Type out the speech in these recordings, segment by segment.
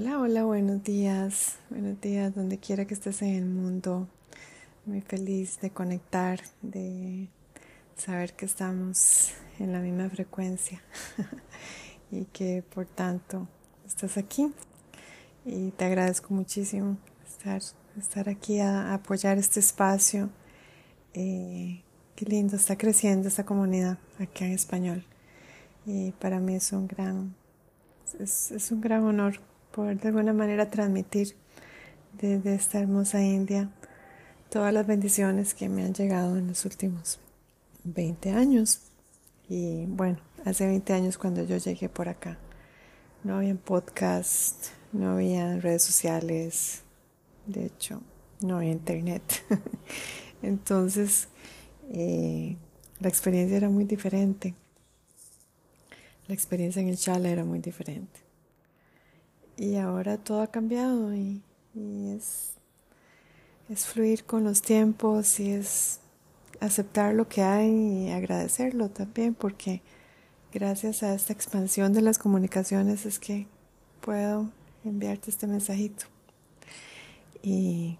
Hola, hola, buenos días. Buenos días, donde quiera que estés en el mundo. Muy feliz de conectar, de saber que estamos en la misma frecuencia y que por tanto estás aquí. Y te agradezco muchísimo estar, estar aquí a, apoyar este espacio. Eh, qué lindo, está creciendo esta comunidad aquí en español. Y para mí es un gran, es un gran honor poder de alguna manera transmitir desde esta hermosa India todas las bendiciones que me han llegado en los últimos 20 años. Y bueno, hace 20 años cuando yo llegué por acá, no había podcast, no había redes sociales, de hecho, no había internet. Entonces, eh, la experiencia era muy diferente. La experiencia en el Chala era muy diferente. Y ahora todo ha cambiado y, es, es fluir con los tiempos y es aceptar lo que hay y agradecerlo también porque gracias a esta expansión de las comunicaciones es que puedo enviarte este mensajito. Y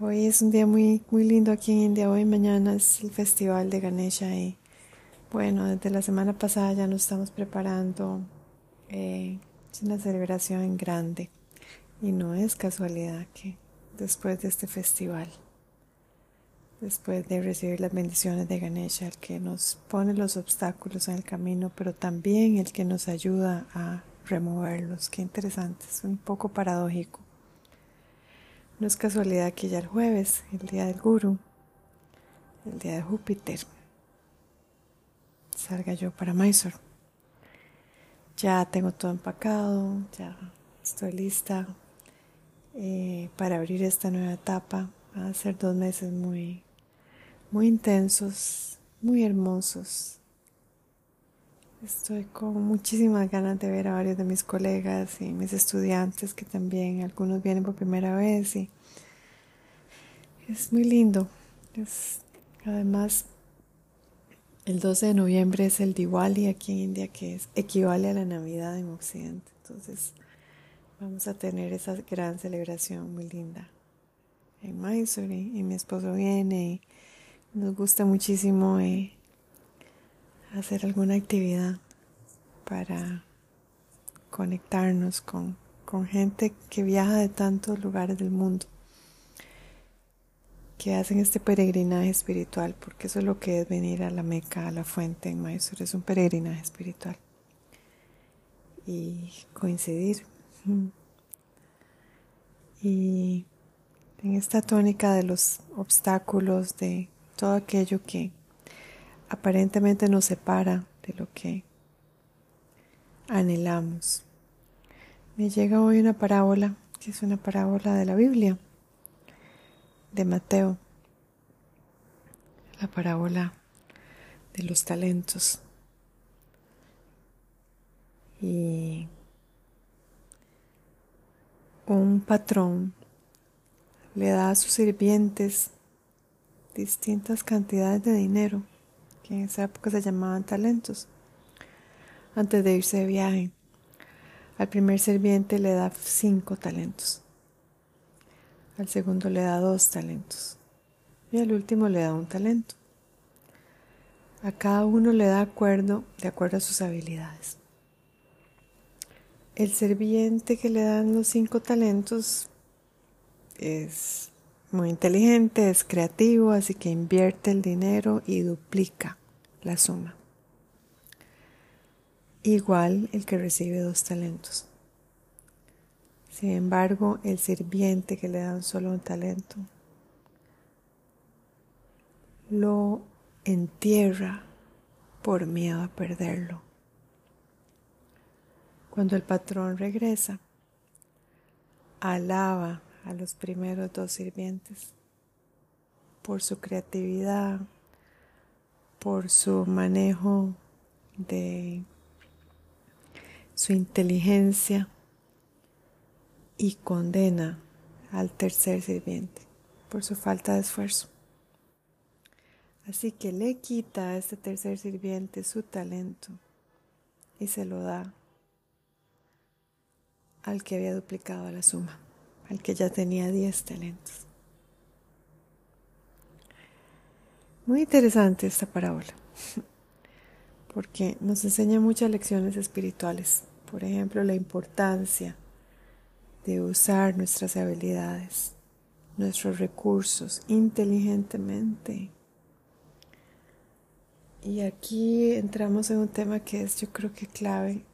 hoy es un día muy, muy lindo aquí en India. Hoy mañana es el festival de Ganesha y bueno, desde la semana pasada ya nos estamos preparando. Eh, es una celebración grande y no es casualidad que después de este festival, después de recibir las bendiciones de Ganesha, el que nos pone los obstáculos en el camino, pero también el que nos ayuda a removerlos. Qué interesante, es un poco paradójico. No es casualidad que ya el jueves, el día del Guru, el día de Júpiter, salga yo para Mysore. Ya tengo todo empacado, ya estoy lista eh, para abrir esta nueva etapa. Va a ser dos meses muy, muy intensos, muy hermosos. Estoy con muchísimas ganas de ver a varios de mis colegas y mis estudiantes que también algunos vienen por primera vez y es muy lindo. Es, además el 12 de noviembre es el Diwali aquí en India, que es, equivale a la Navidad en Occidente. Entonces vamos a tener esa gran celebración muy linda en Mysore y, mi esposo viene y nos gusta muchísimo eh, hacer alguna actividad para conectarnos con, con gente que viaja de tantos lugares del mundo que hacen este peregrinaje espiritual, porque eso es lo que es venir a la Meca, a la fuente en es un peregrinaje espiritual. Y coincidir. Y en esta tónica de los obstáculos, de todo aquello que aparentemente nos separa de lo que anhelamos. Me llega hoy una parábola, que es una parábola de la Biblia de Mateo, la parábola de los talentos. Y un patrón le da a sus sirvientes distintas cantidades de dinero, que en esa época se llamaban talentos, antes de irse de viaje. Al primer sirviente le da cinco talentos. Al segundo le da dos talentos. Y al último le da un talento. A cada uno le da acuerdo de acuerdo a sus habilidades. El serviente que le dan los cinco talentos es muy inteligente, es creativo, así que invierte el dinero y duplica la suma. Igual el que recibe dos talentos. Sin embargo, el sirviente que le dan solo un talento lo entierra por miedo a perderlo. Cuando el patrón regresa, alaba a los primeros dos sirvientes por su creatividad, por su manejo de su inteligencia y condena al tercer sirviente por su falta de esfuerzo. Así que le quita a este tercer sirviente su talento y se lo da al que había duplicado la suma, al que ya tenía 10 talentos. Muy interesante esta parábola, porque nos enseña muchas lecciones espirituales. Por ejemplo, la importancia de usar nuestras habilidades, nuestros recursos inteligentemente. Y aquí entramos en un tema que es yo creo que clave,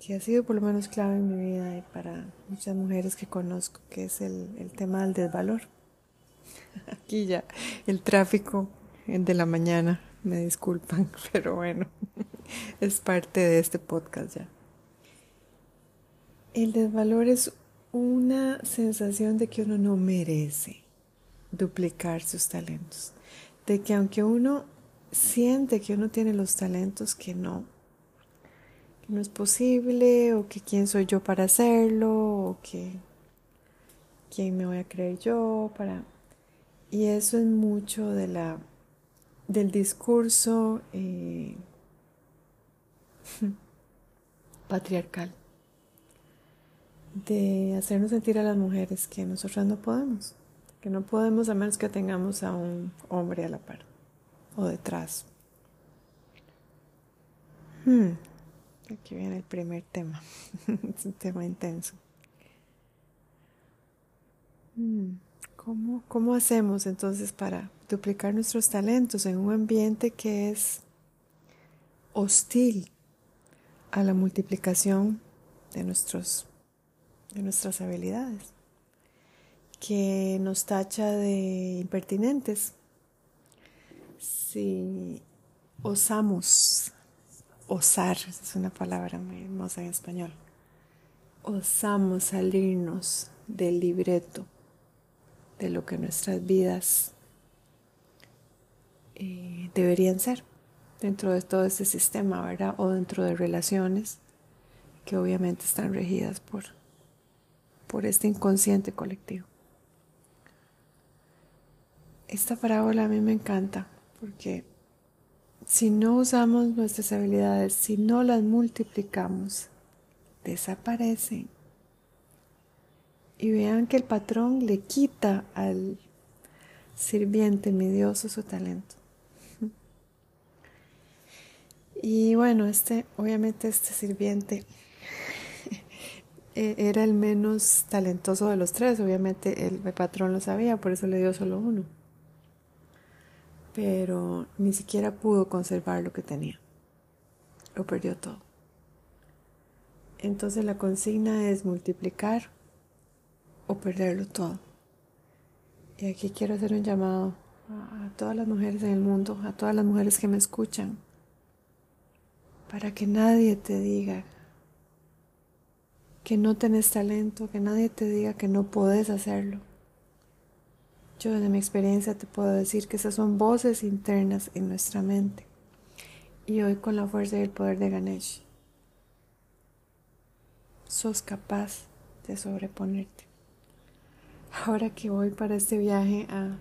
que ha sido por lo menos clave en mi vida y para muchas mujeres que conozco, que es el, el tema del desvalor. Aquí ya el tráfico de la mañana, me disculpan, pero bueno, es parte de este podcast ya. El desvalor es una sensación de que uno no merece duplicar sus talentos, de que aunque uno siente que uno tiene los talentos que no, que no es posible, o que quién soy yo para hacerlo, o que quién me voy a creer yo para... Y eso es mucho de la, del discurso eh, patriarcal de hacernos sentir a las mujeres que nosotras no podemos, que no podemos a menos que tengamos a un hombre a la par o detrás. Hmm, aquí viene el primer tema, es un tema intenso. Hmm, ¿Cómo, ¿Cómo hacemos entonces para duplicar nuestros talentos en un ambiente que es hostil a la multiplicación de nuestros de nuestras habilidades, que nos tacha de impertinentes. Si osamos, osar es una palabra muy hermosa en español, osamos salirnos del libreto de lo que nuestras vidas eh, deberían ser dentro de todo este sistema, ¿verdad? O dentro de relaciones que obviamente están regidas por por este inconsciente colectivo. Esta parábola a mí me encanta porque si no usamos nuestras habilidades, si no las multiplicamos, desaparecen. Y vean que el patrón le quita al sirviente envidioso su talento. Y bueno, este, obviamente este sirviente e-, era el menos talentoso de los tres. Obviamente el, patrón lo sabía, por eso le dio solo uno. Pero ni siquiera pudo conservar lo que tenía. Lo perdió todo. Entonces la consigna es multiplicar o perderlo todo. Y aquí quiero hacer un llamado a todas las mujeres en el mundo, a todas las mujeres que me escuchan, para que nadie te diga que no tenés talento, que nadie te diga que no puedes hacerlo. Yo desde mi experiencia te puedo decir que esas son voces internas en nuestra mente. Y hoy con la fuerza y el poder de Ganesh, sos capaz de sobreponerte. Ahora que voy para este viaje a,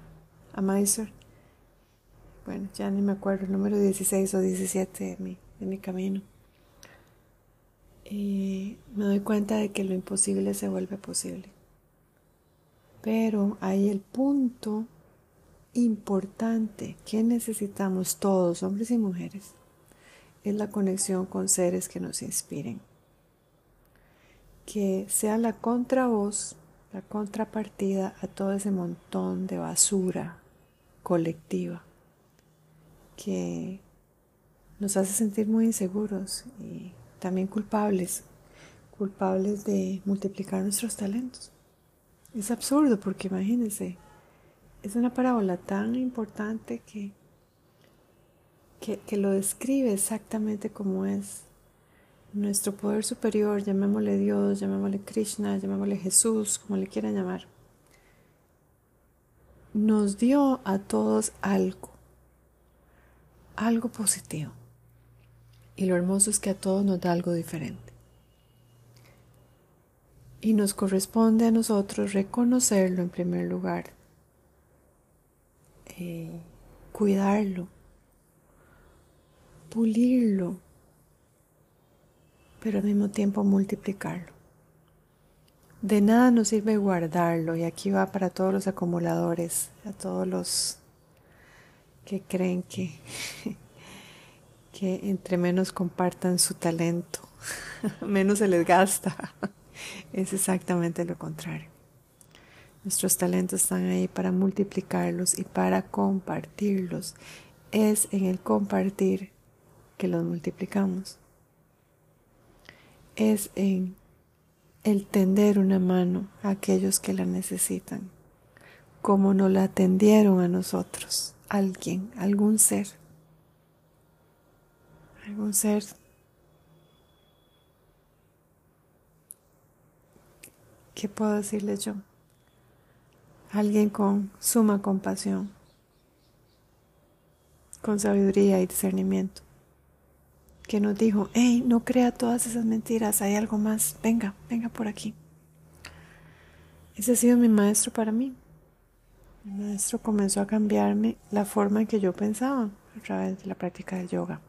a Mysore, bueno, ya ni me acuerdo el número 16 o 17 de mi, de mi camino me doy cuenta de que lo imposible se vuelve posible. Pero hay el punto importante que necesitamos todos, hombres y mujeres, es la conexión con seres que nos inspiren. Que sea la contravoz, la contrapartida a todo ese montón de basura colectiva que nos hace sentir muy inseguros y también culpables, culpables de multiplicar nuestros talentos. Es absurdo porque imagínense, es una parábola tan importante que, que, lo describe exactamente como es. Nuestro poder superior, llamémosle Dios, llamémosle Krishna, llamémosle Jesús, como le quieran llamar, nos dio a todos algo, algo positivo. Y lo hermoso es que a todos nos da algo diferente. Y nos corresponde a nosotros reconocerlo en primer lugar, eh, cuidarlo, pulirlo, pero al mismo tiempo multiplicarlo. De nada nos sirve guardarlo y aquí va para todos los acumuladores, a todos los que creen que, que entre menos compartan su talento, menos se les gasta. Es exactamente lo contrario. Nuestros talentos están ahí para multiplicarlos y para compartirlos. Es en el compartir que los multiplicamos. Es en el tender una mano a aquellos que la necesitan, como nos la tendieron a nosotros, alguien, algún ser, algún ser ¿qué puedo decirle yo? Alguien con suma compasión, con sabiduría y discernimiento que nos dijo, hey, no crea todas esas mentiras, hay algo más, venga, venga por aquí. Ese ha sido mi maestro para mí. Mi maestro comenzó a cambiarme la forma en que yo pensaba a través de la práctica del yoga.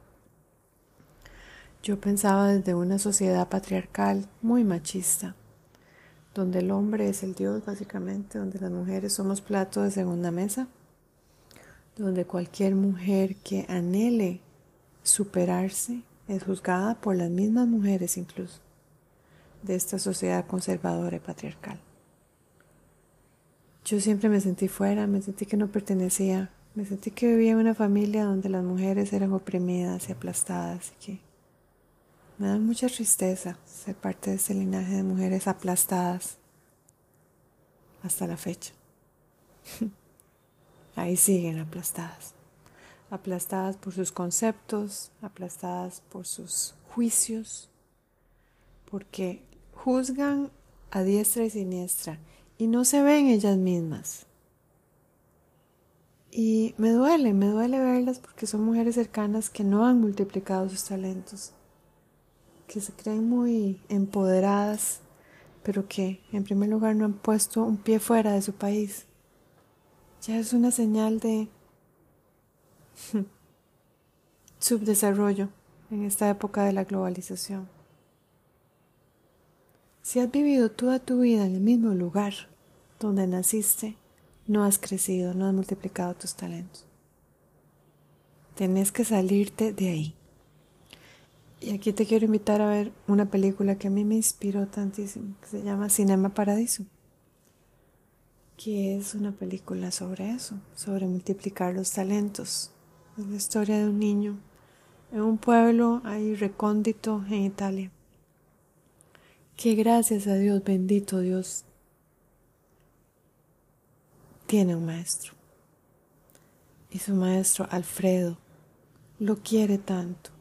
Yo pensaba desde una sociedad patriarcal muy machista, donde el hombre es el Dios básicamente, donde las mujeres somos platos de segunda mesa, donde cualquier mujer que anhele superarse es juzgada por las mismas mujeres incluso de esta sociedad conservadora y patriarcal. Yo siempre me sentí fuera, me sentí que no pertenecía, me sentí que vivía en una familia donde las mujeres eran oprimidas y aplastadas y que me da mucha tristeza ser parte de ese linaje de mujeres aplastadas hasta la fecha. Ahí siguen aplastadas aplastadas por sus conceptos, aplastadas por sus juicios, porque juzgan a diestra y siniestra y no se ven ellas mismas. Y me duele, me duele verlas porque son mujeres cercanas que no han multiplicado sus talentos, que se creen muy empoderadas, pero que en primer lugar no han puesto un pie fuera de su país. Ya es una señal de Subdesarrollo en esta época de la globalización. Si has vivido toda tu vida en el mismo lugar donde naciste, no has crecido, no has multiplicado tus talentos. Tienes que salirte de ahí. Y aquí te quiero invitar a ver una película que a mí me inspiró tantísimo, que se llama Cinema Paradiso que es una película sobre eso, sobre multiplicar los talentos, es la historia de un niño en un pueblo ahí recóndito en Italia. Que gracias a Dios, bendito Dios, tiene un maestro. Y su maestro Alfredo lo quiere tanto.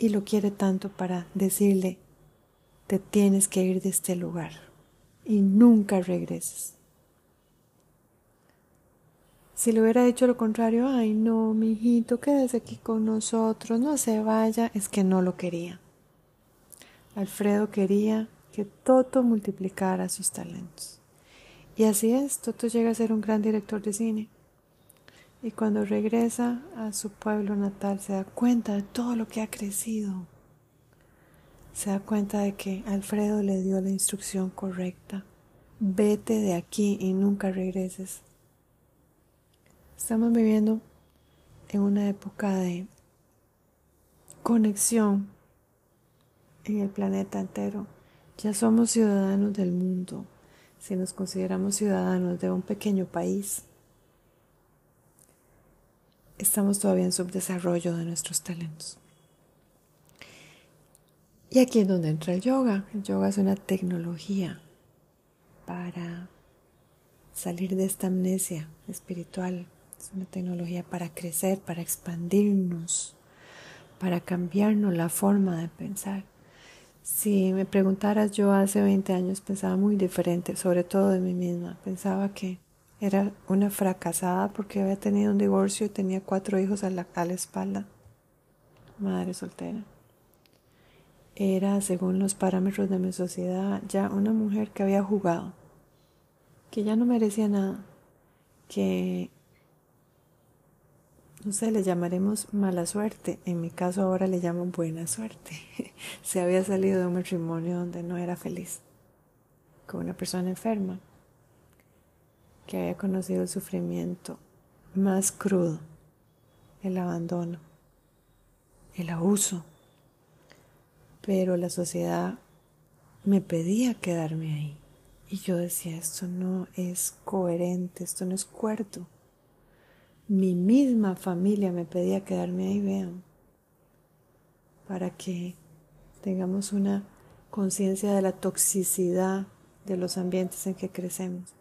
Y lo quiere tanto para decirle, te tienes que ir de este lugar y nunca regreses. Si le hubiera dicho lo contrario, ay no, mi hijito, quédese aquí con nosotros, no se vaya, es que no lo quería. Alfredo quería que Toto multiplicara sus talentos. Y así es, Toto llega a ser un gran director de cine. Y cuando regresa a su pueblo natal se da cuenta de todo lo que ha crecido. Se da cuenta de que Alfredo le dio la instrucción correcta. Vete de aquí y nunca regreses. Estamos viviendo en una época de conexión en el planeta entero. Ya somos ciudadanos del mundo, si nos consideramos ciudadanos de un pequeño país. Estamos todavía en subdesarrollo de nuestros talentos. Y aquí es donde entra el yoga. El yoga es una tecnología para salir de esta amnesia espiritual es una tecnología para crecer, para expandirnos, para cambiarnos la forma de pensar. Si me preguntaras, yo hace 20 años pensaba muy diferente, sobre todo de mí misma. Pensaba que era una fracasada porque había tenido un divorcio y tenía cuatro hijos a la, a la espalda. Madre soltera. Era, según los parámetros de mi sociedad, ya una mujer que había jugado, que ya no merecía nada, que no sé, le llamaremos mala suerte. En mi caso ahora le llamo buena suerte. Se había salido de un matrimonio donde no era feliz. con una persona enferma que había conocido el sufrimiento más crudo, el abandono, el abuso. Pero la sociedad me pedía quedarme ahí. Y yo decía, esto no es coherente, esto no es cuarto. Mi misma familia me pedía quedarme ahí, vean, para que tengamos una conciencia de la toxicidad de los ambientes en que crecemos.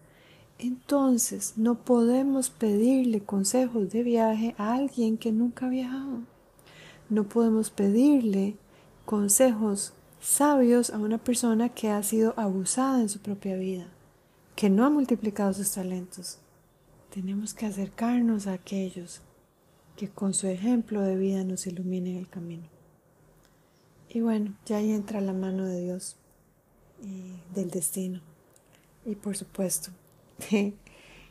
Entonces, no podemos pedirle consejos de viaje a alguien que nunca ha viajado. No podemos pedirle consejos sabios a una persona que ha sido abusada en su propia vida, que no ha multiplicado sus talentos. Tenemos que acercarnos a aquellos que con su ejemplo de vida nos iluminen el camino. Y bueno, ya ahí entra la mano de Dios y del destino. Y por supuesto,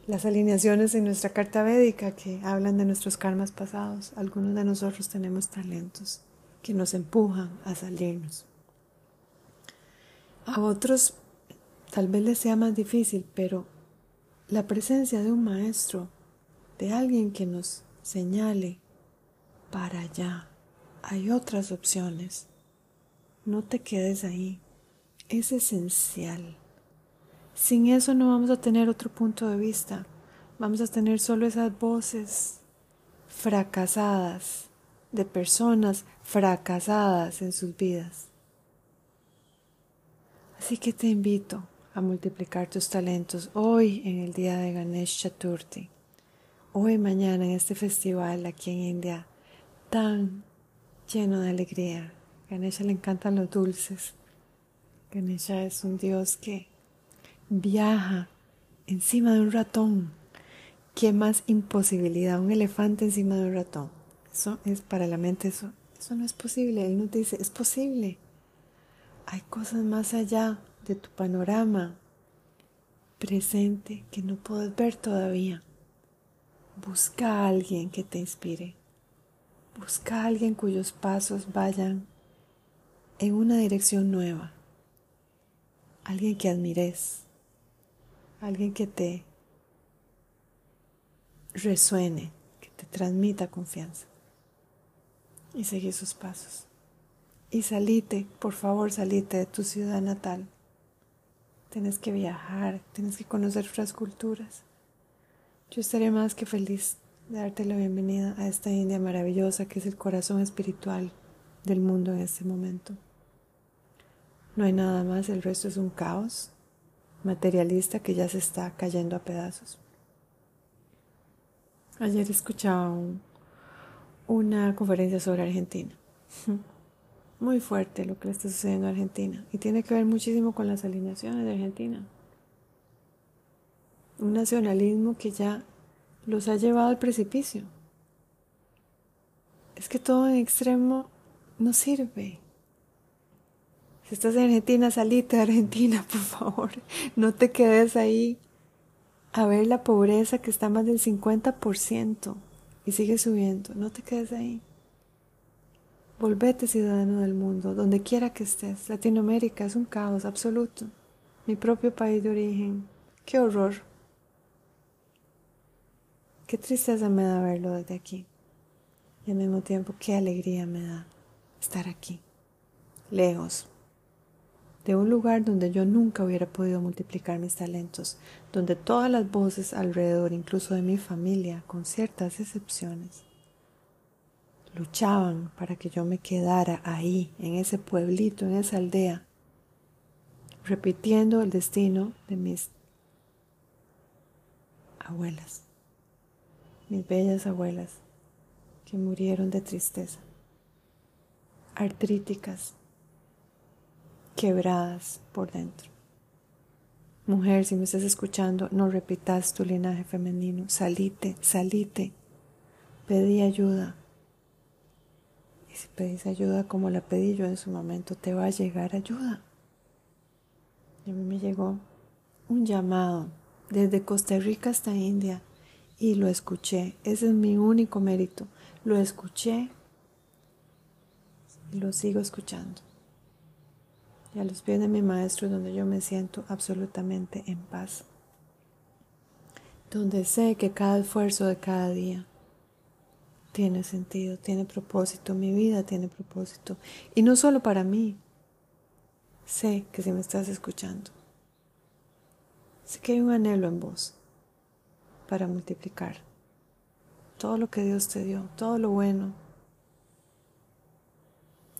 las alineaciones en nuestra carta védica que hablan de nuestros karmas pasados. Algunos de nosotros tenemos talentos que nos empujan a salirnos. A otros tal vez les sea más difícil, pero la presencia de un maestro, de alguien que nos señale para allá, hay otras opciones. No te quedes ahí. Es esencial. Sin eso no vamos a tener otro punto de vista. Vamos a tener solo esas voces fracasadas de personas fracasadas en sus vidas. Así que te invito a multiplicar tus talentos hoy en el día de Ganesh Chaturthi, hoy mañana en este festival aquí en India tan lleno de alegría. Ganesha le encantan los dulces. Ganesha es un dios que viaja encima de un ratón. ¿Qué más imposibilidad? Un elefante encima de un ratón. Eso es para la mente, eso, eso no es posible. Él nos dice, es posible. Hay cosas más allá de tu panorama presente que no puedes ver todavía. Busca a alguien que te inspire. Busca a alguien cuyos pasos vayan en una dirección nueva. Alguien que admires alguien que te resuene, que te transmita confianza. Y seguí sus pasos. Y salite, por favor, salite de tu ciudad natal. Tienes que viajar, tienes que conocer otras culturas. Yo estaré más que feliz de darte la bienvenida a esta India maravillosa que es el corazón espiritual del mundo en este momento. No hay nada más, el resto es un caos, materialista que ya se está cayendo a pedazos. Ayer escuchaba una conferencia sobre Argentina. Muy fuerte lo que le está sucediendo a Argentina. Y tiene que ver muchísimo con las alineaciones de Argentina. Un nacionalismo que ya los ha llevado al precipicio. Es que todo en extremo no sirve. Si estás en Argentina, salite de Argentina, por favor. No te quedes ahí a ver la pobreza que está más del 50% y sigue subiendo. No te quedes ahí. Volvete ciudadano del mundo, donde quiera que estés. Latinoamérica es un caos absoluto. Mi propio país de origen. Qué horror. Qué tristeza me da verlo desde aquí. Y al mismo tiempo, qué alegría me da estar aquí, lejos, de un lugar donde yo nunca hubiera podido multiplicar mis talentos, donde todas las voces alrededor, incluso de mi familia, con ciertas excepciones, luchaban para que yo me quedara ahí, en ese pueblito, en esa aldea, repitiendo el destino de mis abuelas, mis bellas abuelas, que murieron de tristeza, artríticas, quebradas por dentro. Mujer, si me estás escuchando, no repitas tu linaje femenino. Salite, salite. Pedí ayuda. Y si pedís ayuda como la pedí yo en su momento, te va a llegar ayuda. Y a mí me llegó un llamado desde Costa Rica hasta India y lo escuché. Ese es mi único mérito. Lo escuché y lo sigo escuchando. Y a los pies de mi maestro donde yo me siento absolutamente en paz. Donde sé que cada esfuerzo de cada día tiene sentido, tiene propósito, mi vida tiene propósito. Y no solo para mí. Sé que si me estás escuchando, sé que hay un anhelo en vos para multiplicar todo lo que Dios te dio, todo lo bueno,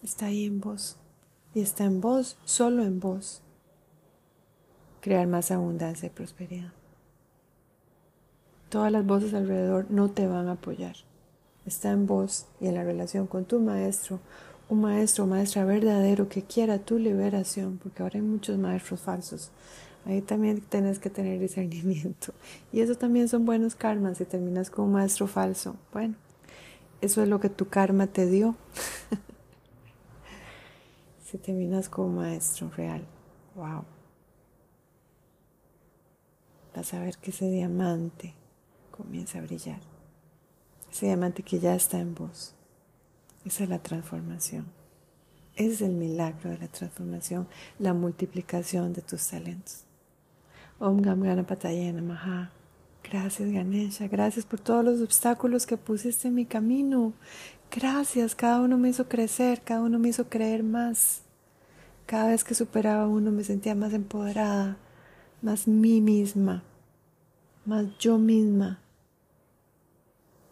está ahí en vos y está en vos, solo en vos, crear más abundancia y prosperidad. Todas las voces alrededor no te van a apoyar. Está en vos y en la relación con tu maestro, un maestro o maestra verdadero que quiera tu liberación, porque ahora hay muchos maestros falsos. Ahí también tienes que tener discernimiento. Y eso también son buenos karmas si terminas con un maestro falso. Bueno, eso es lo que tu karma te dio. si terminas como maestro real, wow. Vas a ver que ese diamante comienza a brillar. Ese diamante que ya está en vos. Esa es la transformación. Es el milagro de la transformación, la multiplicación de tus talentos. Om Gam. Gracias Ganesha, gracias por todos los obstáculos que pusiste en mi camino. Gracias, cada uno me hizo crecer, cada uno me hizo creer más. Cada vez que superaba uno me sentía más empoderada, más mí misma, más yo misma.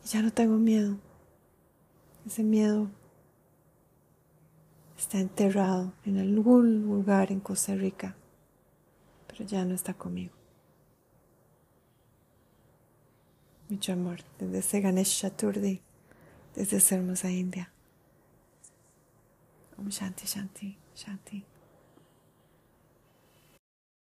Y ya no tengo miedo. Ese miedo está enterrado en algún lugar en Costa Rica, pero ya no está conmigo. Mucho amor desde Ganesh Chaturdi, desde esa hermosa India. Om Shanti Shanti Shanti.